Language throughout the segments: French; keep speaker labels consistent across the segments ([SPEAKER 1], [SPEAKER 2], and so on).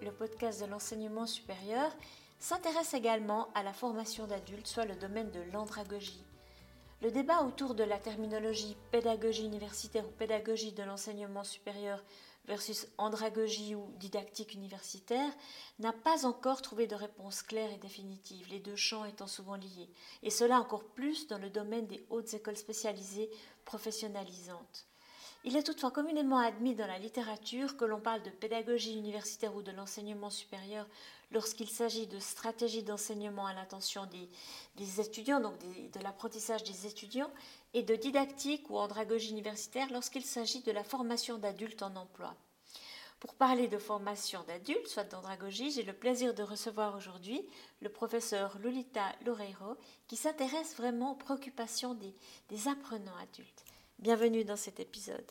[SPEAKER 1] Le podcast de l'enseignement supérieur, s'intéresse également à la formation d'adultes, soit le domaine de l'andragogie. Le débat autour de la terminologie pédagogie universitaire ou pédagogie de l'enseignement supérieur versus andragogie ou didactique universitaire n'a pas encore trouvé de réponse claire et définitive, les deux champs étant souvent liés, et cela encore plus dans le domaine des hautes écoles spécialisées professionnalisantes. Il est toutefois communément admis dans la littérature que l'on parle de pédagogie universitaire ou de l'enseignement supérieur lorsqu'il s'agit de stratégies d'enseignement à l'intention des, étudiants, donc de l'apprentissage des étudiants, et de didactique ou andragogie universitaire lorsqu'il s'agit de la formation d'adultes en emploi. Pour parler de formation d'adultes, soit d'andragogie, j'ai le plaisir de recevoir aujourd'hui le professeur Lolita Loureiro qui s'intéresse vraiment aux préoccupations des apprenants adultes. Bienvenue dans cet épisode.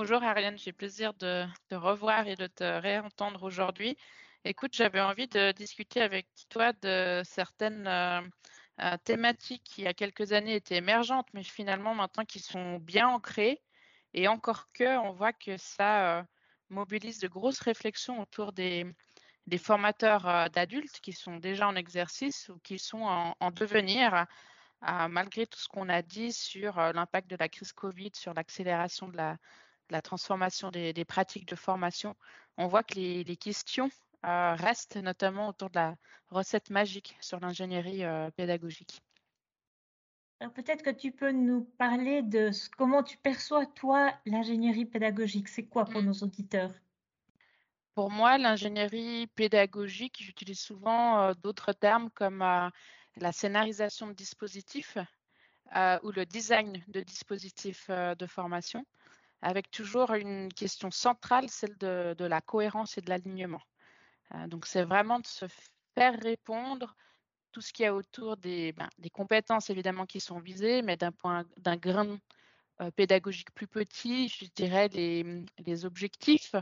[SPEAKER 2] Bonjour Ariane, j'ai plaisir de te revoir et de te réentendre aujourd'hui. Écoute, j'avais envie de discuter avec toi de certaines euh, euh, thématiques qui, il y a quelques années, étaient émergentes, mais finalement maintenant qui sont bien ancrées. Et encore que, on voit que ça euh, mobilise de grosses réflexions autour des, des formateurs d'adultes qui sont déjà en exercice ou qui sont en, devenir, malgré tout ce qu'on a dit sur l'impact de la crise Covid, sur l'accélération de la, transformation des, pratiques de formation. On voit que les, questions restent notamment autour de la recette magique sur l'ingénierie pédagogique.
[SPEAKER 1] Peut-être que tu peux nous parler de comment tu perçois, toi, l'ingénierie pédagogique? C'est quoi pour mmh. nos auditeurs?
[SPEAKER 2] Pour moi, l'ingénierie pédagogique, j'utilise souvent euh, d'autres termes comme euh, la scénarisation de dispositifs euh, ou le design de dispositifs de formation, avec toujours une question centrale, celle de, la cohérence et de l'alignement. donc, c'est vraiment de se faire répondre tout ce qu'il y a autour des, ben, compétences évidemment qui sont visées, mais d'un point d'un grain pédagogique plus petit, je dirais les objectifs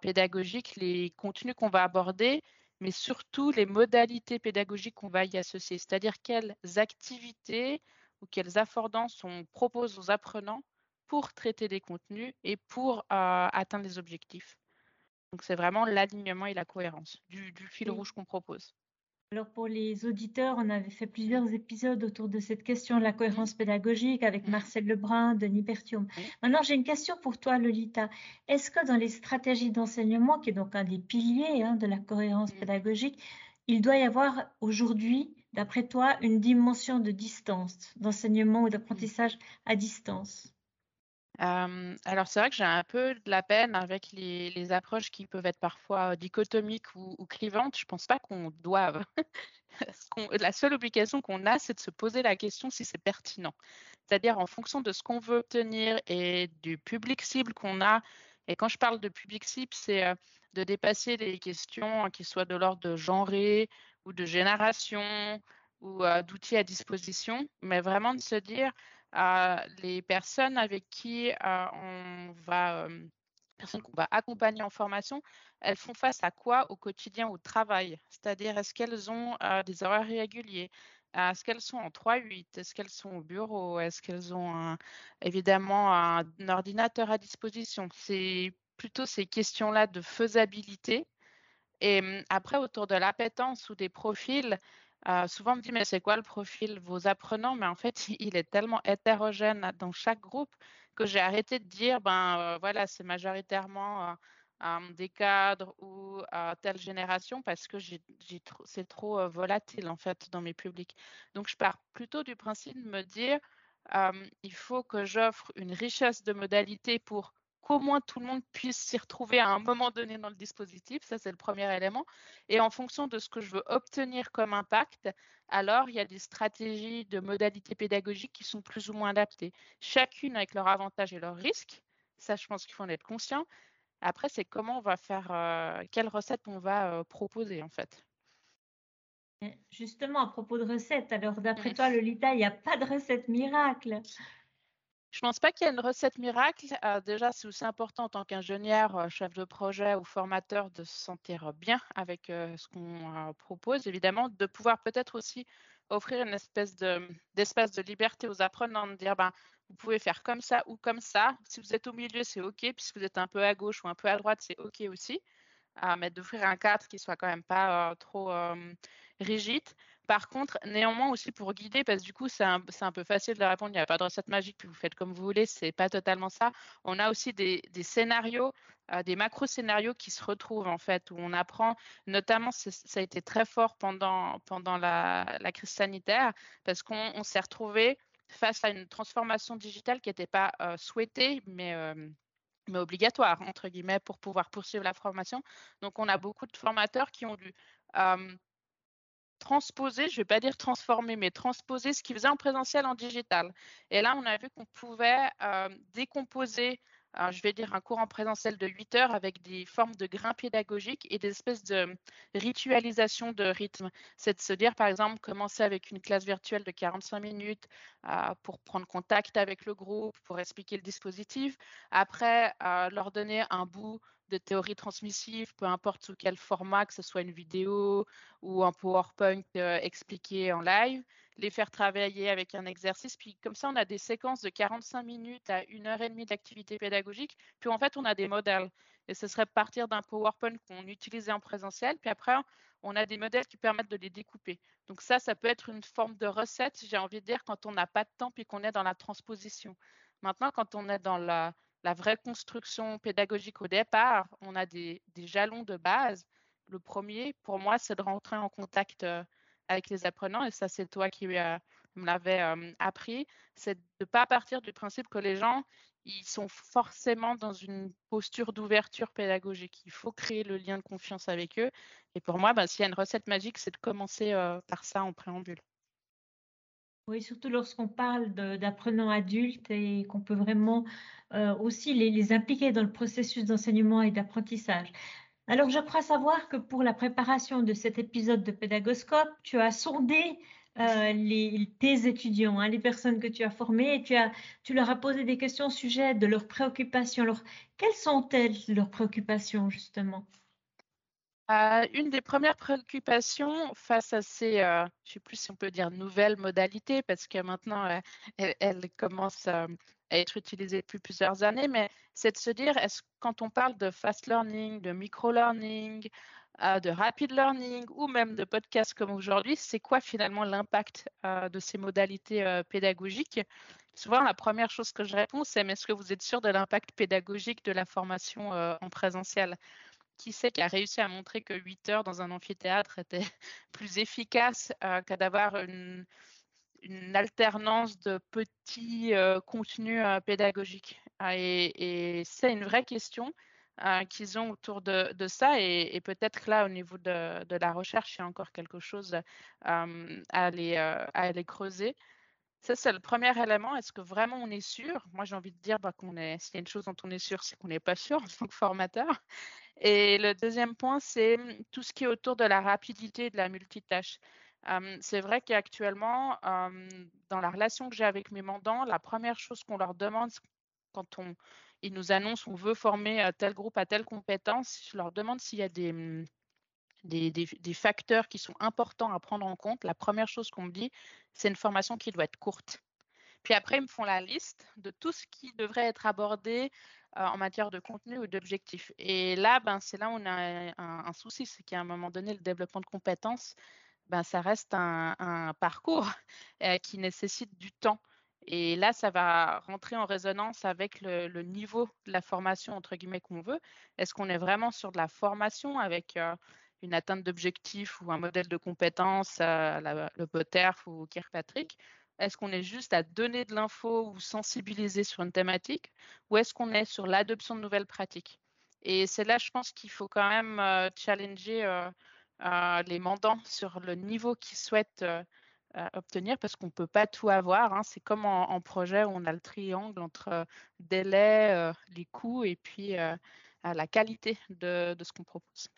[SPEAKER 2] pédagogiques, les contenus qu'on va aborder, mais surtout les modalités pédagogiques qu'on va y associer, c'est-à-dire quelles activités ou quelles affordances on propose aux apprenants pour traiter des contenus et pour atteindre les objectifs. Donc c'est vraiment l'alignement et la cohérence du, fil rouge qu'on propose.
[SPEAKER 1] Alors pour les auditeurs, on avait fait plusieurs épisodes autour de cette question de la cohérence pédagogique avec Marcel Lebrun, Denis Berthiaume. Maintenant, j'ai une question pour toi, Lolita. Est-ce que dans les stratégies d'enseignement, qui est donc un des piliers hein, de la cohérence pédagogique, il doit y avoir aujourd'hui, d'après toi, une dimension de distance, d'enseignement ou d'apprentissage à distance?
[SPEAKER 2] Alors c'est vrai que j'ai un peu de la peine avec les, approches qui peuvent être parfois dichotomiques ou, clivantes. Je pense pas qu'on doive. la seule obligation qu'on a, c'est de se poser la question si c'est pertinent. C'est-à-dire en fonction de ce qu'on veut obtenir et du public cible qu'on a. Et quand je parle de public cible, c'est de dépasser les questions qui soient de l'ordre de genrer ou de génération ou d'outils à disposition, mais vraiment de se dire les personnes avec qui on va personnes qu'on va accompagner en formation, elles font face à quoi au quotidien au travail? C'est-à-dire, est-ce qu'elles ont des horaires réguliers? Est-ce qu'elles sont en 3-8 Est-ce qu'elles sont au bureau? Est-ce qu'elles ont évidemment un, ordinateur à disposition? C'est plutôt ces questions-là de faisabilité. Et mmh, après, autour de l'appétence ou des profils, souvent, on me dit, mais c'est quoi le profil vos apprenants? Mais en fait, il est tellement hétérogène dans chaque groupe que j'ai arrêté de dire, ben voilà, c'est majoritairement des cadres ou telle génération parce que c'est trop volatile en fait dans mes publics. Donc, je pars plutôt du principe de me dire, il faut que j'offre une richesse de modalités pour qu'au moins tout le monde puisse s'y retrouver à un moment donné dans le dispositif. Ça, c'est le premier élément. Et en fonction de ce que je veux obtenir comme impact, alors il y a des stratégies de modalités pédagogiques qui sont plus ou moins adaptées, chacune avec leurs avantages et leurs risques. Ça, je pense qu'il faut en être conscient. Après, c'est comment on va faire, euh, quelle recette on va euh, proposer en fait.
[SPEAKER 1] Justement, à propos de recettes, alors d'après toi, Lolita, il n'y a pas de recette miracle.
[SPEAKER 2] Je pense pas qu'il y ait une recette miracle. Euh, déjà, c'est aussi important en tant qu'ingénieur, euh, chef de projet ou formateur de se sentir bien avec euh, ce qu'on propose, évidemment, de pouvoir peut-être aussi offrir une espèce d'espace de, liberté aux apprenants, de dire, ben, vous pouvez faire comme ça ou comme ça. Si vous êtes au milieu, c'est OK. Puis si vous êtes un peu à gauche ou un peu à droite, c'est OK aussi. mais d'offrir un cadre qui soit quand même pas trop rigide. Par contre, néanmoins aussi pour guider, parce que du coup, c'est un, peu facile de répondre, il n'y a pas de recette magique, puis vous faites comme vous voulez, c'est pas totalement ça. On a aussi des, scénarios, euh, des macro-scénarios qui se retrouvent en fait, où on apprend, notamment, ça a été très fort pendant, la, crise sanitaire, parce qu'on s'est retrouvé face à une transformation digitale qui n'était pas euh, souhaitée, euh, mais obligatoire, entre guillemets, pour pouvoir poursuivre la formation. Donc, on a beaucoup de formateurs qui ont dû transposer, je ne vais pas dire transformer, mais transposer ce qu'ils faisaient en présentiel en digital. Et là, on a vu qu'on pouvait euh, décomposer, euh, je vais dire, un cours en présentiel de 8 heures avec des formes de grains pédagogiques et des espèces de ritualisation de rythme. C'est de se dire, par exemple, commencer avec une classe virtuelle de 45 minutes euh, pour prendre contact avec le groupe, pour expliquer le dispositif. Après, leur donner un bout de théorie transmissive, peu importe sous quel format, que ce soit une vidéo ou un PowerPoint euh, expliqué en live, les faire travailler avec un exercice. Puis comme ça, on a des séquences de 45 minutes à une heure et demie d'activité pédagogique. Puis en fait, on a des modèles. Et ce serait partir d'un PowerPoint qu'on utilisait en présentiel. Puis après, on a des modèles qui permettent de les découper. Donc ça, ça peut être une forme de recette, j'ai envie de dire, quand on n'a pas de temps puis qu'on est dans la transposition. Maintenant, quand on est dans la, la vraie construction pédagogique au départ, on a des, jalons de base. Le premier, pour moi, c'est de rentrer en contact euh, avec les apprenants, et ça, c'est toi qui euh, me l'avais euh, appris, c'est de ne pas partir du principe que les gens, ils sont forcément dans une posture d'ouverture pédagogique. Il faut créer le lien de confiance avec eux. Et pour moi, ben, s'il y a une recette magique, c'est de commencer par ça en préambule.
[SPEAKER 3] Oui, surtout lorsqu'on parle d'apprenants adultes et qu'on peut vraiment euh, aussi les, impliquer dans le processus d'enseignement et d'apprentissage. Alors, je crois savoir que pour la préparation de cet épisode de Pédagoscope, tu as sondé euh, tes étudiants, hein, les personnes que tu as formées, et tu, tu leur as posé des questions au sujet de leurs préoccupations. Alors, quelles sont-elles leurs préoccupations, justement?
[SPEAKER 2] Euh, une des premières préoccupations face à ces, euh, je ne sais plus si on peut dire nouvelles modalités, parce que maintenant euh, elles, commencent à être utilisées depuis plusieurs années, mais c'est de se dire, est-ce quand on parle de fast learning, de micro-learning, de rapid learning ou même de podcast comme aujourd'hui, c'est quoi finalement l'impact de ces modalités pédagogiques? Souvent, la première chose que je réponds, c'est mais est-ce que vous êtes sûr de l'impact pédagogique de la formation en présentiel? Qui sait qui a réussi à montrer que 8 heures dans un amphithéâtre était plus efficace euh, qu'à d'avoir une, alternance de petits euh, contenus euh, pédagogiques? Ah, et, c'est une vraie question qu'ils ont autour de, ça. Et, peut-être là, au niveau de, la recherche, il y a encore quelque chose à, aller, creuser. Ça, c'est le premier élément. Est-ce que vraiment on est sûr? Moi, j'ai envie de dire bah, qu'on est. S'il y a une chose dont on est sûr, c'est qu'on n'est pas sûr en tant que formateur. Et le deuxième point, c'est tout ce qui est autour de la rapidité de la multitâche. c'est vrai qu'actuellement, dans la relation que j'ai avec mes mandants, la première chose qu'on leur demande quand on, ils nous annoncent qu'on veut former tel groupe à telle compétence, je leur demande s'il y a des, mmh, des, facteurs qui sont importants à prendre en compte. La première chose qu'on me dit, c'est une formation qui doit être courte. Puis après, ils me font la liste de tout ce qui devrait être abordé euh, en matière de contenu ou d'objectifs. Et là, ben, c'est là où on a un, souci, c'est qu'à un moment donné, le développement de compétences, ben, ça reste un, parcours euh, qui nécessite du temps. Et là, ça va rentrer en résonance avec le, niveau de la formation, entre guillemets, qu'on veut. Est-ce qu'on est vraiment sur de la formation avec euh, une atteinte d'objectifs ou un modèle de compétences, le POTERF ou Kirkpatrick? Est-ce qu'on est juste à donner de l'info ou sensibiliser sur une thématique ou est-ce qu'on est sur l'adoption de nouvelles pratiques? Et c'est là, je pense qu'il faut quand même euh, challenger euh, euh, les mandants sur le niveau qu'ils souhaitent obtenir parce qu'on ne peut pas tout avoir. Hein. C'est comme en, projet où on a le triangle entre délai, les coûts et puis la qualité de ce qu'on propose.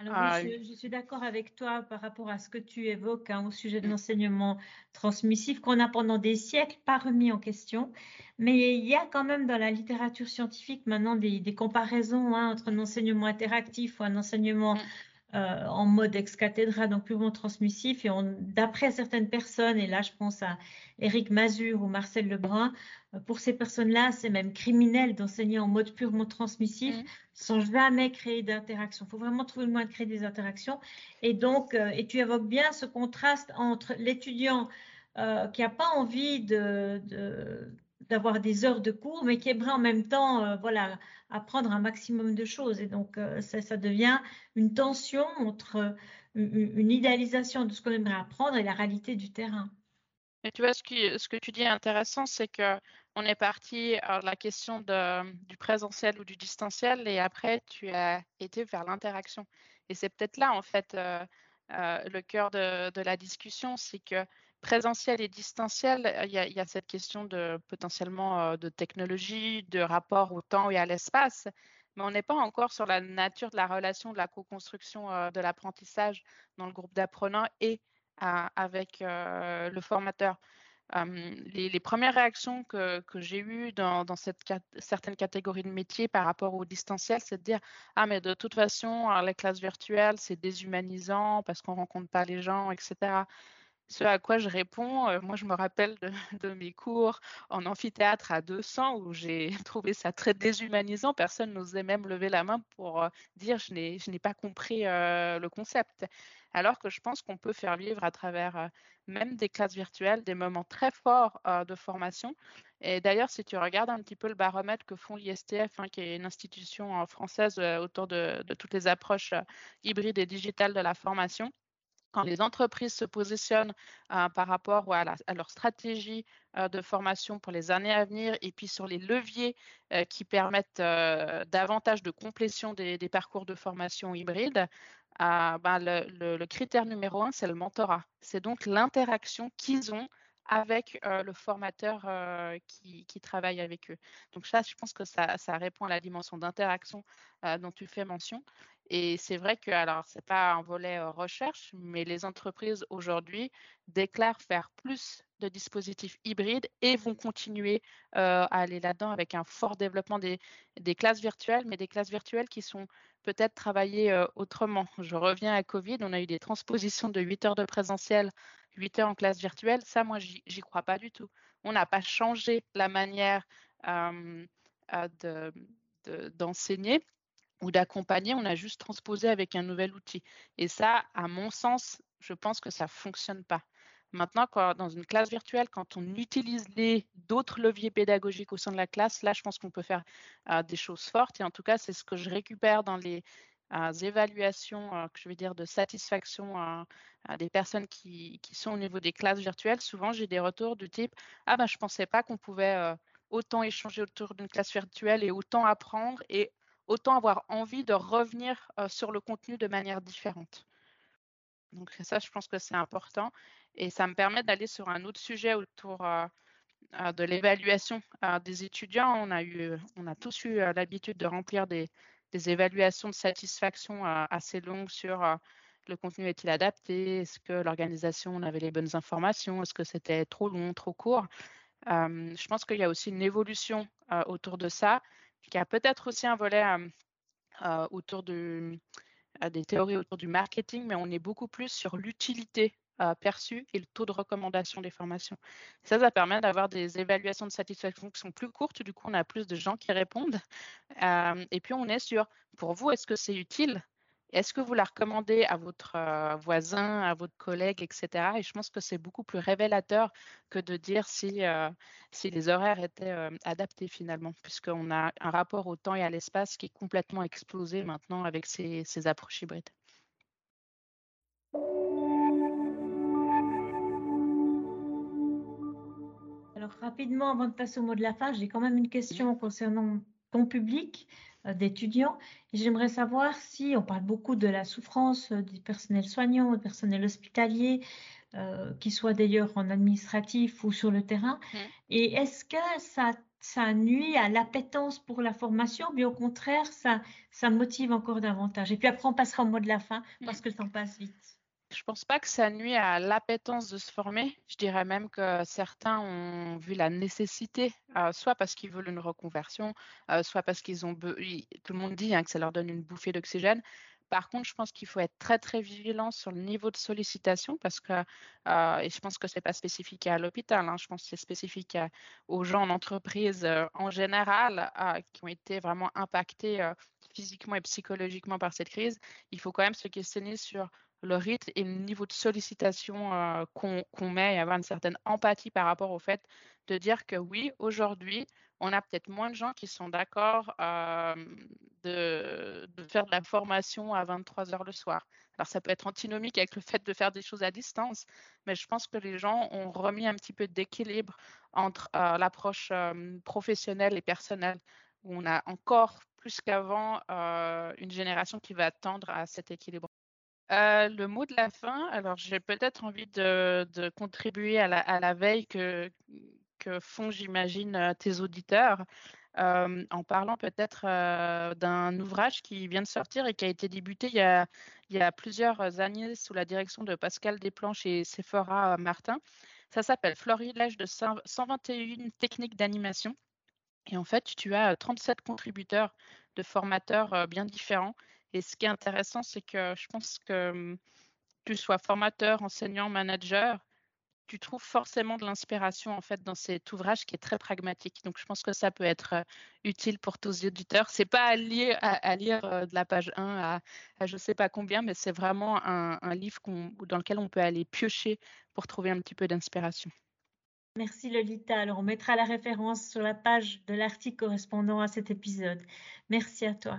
[SPEAKER 3] Alors ah je, suis d'accord avec toi par rapport à ce que tu évoques hein, au sujet de l'enseignement transmissif qu'on a pendant des siècles pas remis en question. Mais il y a quand même dans la littérature scientifique maintenant des, comparaisons hein, entre un enseignement interactif ou un enseignement mm. Euh, en mode ex cathedra, donc purement transmissif. Et d'après certaines personnes, et là je pense à Éric Mazur ou Marcel Lebrun, euh, pour ces personnes-là, c'est même criminel d'enseigner en mode purement transmissif mmh. sans jamais créer d'interaction. Il faut vraiment trouver le moyen de créer des interactions. Et donc, euh, et tu évoques bien ce contraste entre l'étudiant qui n'a pas envie de d'avoir des heures de cours, mais qui aimerait en même temps euh, voilà, apprendre un maximum de choses. Et donc, euh, ça, devient une tension entre euh, une, idéalisation de ce qu'on aimerait apprendre et la réalité du terrain.
[SPEAKER 2] Et tu vois, ce, que tu dis est intéressant, c'est que on est parti à la question de, du présentiel ou du distanciel, et après, tu as été vers l'interaction. Et c'est peut-être là, en fait, le cœur de, de la discussion, c'est que présentiel et distanciel, euh, il y, a, cette question de potentiellement euh, de technologie, de rapport au temps et à l'espace, mais on n'est pas encore sur la nature de la relation, de la co-construction euh, de l'apprentissage dans le groupe d'apprenants et avec le formateur. les, premières réactions que, j'ai eues dans, certaines catégories de métiers par rapport au distanciel, c'est de dire Ah, mais de toute façon, les classes virtuelles, c'est déshumanisant parce qu'on ne rencontre pas les gens, etc. Ce à quoi je réponds, moi je me rappelle de, mes cours en amphithéâtre à 200 où j'ai trouvé ça très déshumanisant. Personne n'osait même lever la main pour dire je n'ai pas compris le concept. Alors que je pense qu'on peut faire vivre à travers même des classes virtuelles des moments très forts de formation. Et d'ailleurs, si tu regardes un petit peu le baromètre que font l'ISTF, hein, qui est une institution française autour de, de, toutes les approches hybrides et digitales de la formation, quand les entreprises se positionnent euh, par rapport à, leur stratégie euh, de formation pour les années à venir et puis sur les leviers euh, qui permettent davantage de complétion des, parcours de formation hybride, ben, le, critère numéro un, c'est le mentorat. C'est donc l'interaction qu'ils ont avec le formateur qui, travaille avec eux. Donc ça, je pense que ça, répond à la dimension d'interaction dont tu fais mention. Et c'est vrai que, alors, ce n'est pas un volet recherche, mais les entreprises aujourd'hui déclarent faire plus de dispositifs hybrides et vont continuer à aller là-dedans avec un fort développement des, classes virtuelles, mais des classes virtuelles qui sont peut-être travaillées autrement. Je reviens à Covid, on a eu des transpositions de 8 heures de présentiel, 8 heures en classe virtuelle. Ça, moi, j'y crois pas du tout. On n'a pas changé la manière d'enseigner ou d'accompagner, on a juste transposé avec un nouvel outil. Et ça, à mon sens, je pense que ça ne fonctionne pas. Maintenant, dans une classe virtuelle, quand on utilise les d'autres leviers pédagogiques au sein de la classe, là, je pense qu'on peut faire euh, des choses fortes. Et en tout cas, c'est ce que je récupère dans les euh, évaluations, euh, que je veux dire, de satisfaction des personnes qui, qui, sont au niveau des classes virtuelles. Souvent, j'ai des retours du type Ah ben, je ne pensais pas qu'on pouvait autant échanger autour d'une classe virtuelle et autant apprendre et autant avoir envie de revenir sur le contenu de manière différente. Donc ça, je pense que c'est important. Et ça me permet d'aller sur un autre sujet autour de l'évaluation des étudiants. On a, eu, on a tous eu l'habitude de remplir des, évaluations de satisfaction assez longues sur le contenu est-il adapté, est-ce que l'organisation avait les bonnes informations, est-ce que c'était trop long, trop court? je pense qu'il y a aussi une évolution autour de ça y a peut-être aussi un volet autour de, des théories autour du marketing, mais on est beaucoup plus sur l'utilité perçue et le taux de recommandation des formations. Ça, ça permet d'avoir des évaluations de satisfaction qui sont plus courtes. Du coup, on a plus de gens qui répondent. et puis, on est sur, pour vous, est-ce que c'est utile? Est-ce que vous la recommandez à votre euh, voisin, à votre collègue, etc. Et je pense que c'est beaucoup plus révélateur que de dire si, euh, les horaires étaient euh, adaptés finalement, puisqu'on a un rapport au temps et à l'espace qui est complètement explosé maintenant avec ces approches hybrides.
[SPEAKER 3] Rapidement, avant de passer au mot de la fin, j'ai quand même une question concernant ton public. Euh, d'étudiants. J'aimerais savoir si on parle beaucoup de la souffrance euh, du personnel soignant, du personnel hospitalier, euh, qui soit d'ailleurs en administratif ou sur le terrain. Mmh. Et est-ce que ça, ça nuit à l'appétence pour la formation, mais au contraire, ça, ça motive encore davantage? Et puis après, on passera au mot de la fin parce que le temps passe vite.
[SPEAKER 2] Je pense pas que ça nuit à l'appétence de se former. Je dirais même que certains ont vu la nécessité, euh, soit parce qu'ils veulent une reconversion, euh, soit parce qu'ils ont, tout le monde dit hein, que ça leur donne une bouffée d'oxygène. par contre, je pense qu'il faut être très très vigilant sur le niveau de sollicitation parce que, euh, et je pense que ce n'est pas spécifique à l'hôpital, hein, je pense que c'est spécifique aux gens en entreprise en général qui ont été vraiment impactés physiquement et psychologiquement par cette crise. Il faut quand même se questionner sur le rythme et le niveau de sollicitation qu'on met et avoir une certaine empathie par rapport au fait de dire que oui, aujourd'hui, on a peut-être moins de gens qui sont d'accord de, faire de la formation à 23 heures le soir. Alors, ça peut être antinomique avec le fait de faire des choses à distance, mais je pense que les gens ont remis un petit peu d'équilibre entre l'approche professionnelle et personnelle, où on a encore plus qu'avant une génération qui va tendre à cet équilibre. Le mot de la fin, alors j'ai peut-être envie de, contribuer à la, veille que, font, j'imagine, tes auditeurs, en parlant peut-être d'un ouvrage qui vient de sortir et qui a été débuté il y a, il y a plusieurs années sous la direction de Pascal Desplanches et Sephora Martin. Ça s'appelle Florilège de 121 techniques d'animation. Et en fait, tu as 37 contributeurs de formateurs bien différents. Et ce qui est intéressant, c'est que je pense que tu sois formateur, enseignant, manager, tu trouves forcément de l'inspiration en fait dans cet ouvrage qui est très pragmatique. Donc je pense que ça peut être utile pour tous les auditeurs. C'est pas à lire, de la page 1 à, à je sais pas combien, mais c'est vraiment un livre dans lequel on peut aller piocher pour trouver un petit peu d'inspiration.
[SPEAKER 3] Merci Lolita. Alors on mettra la référence sur la page de l'article correspondant à cet épisode. Merci à toi.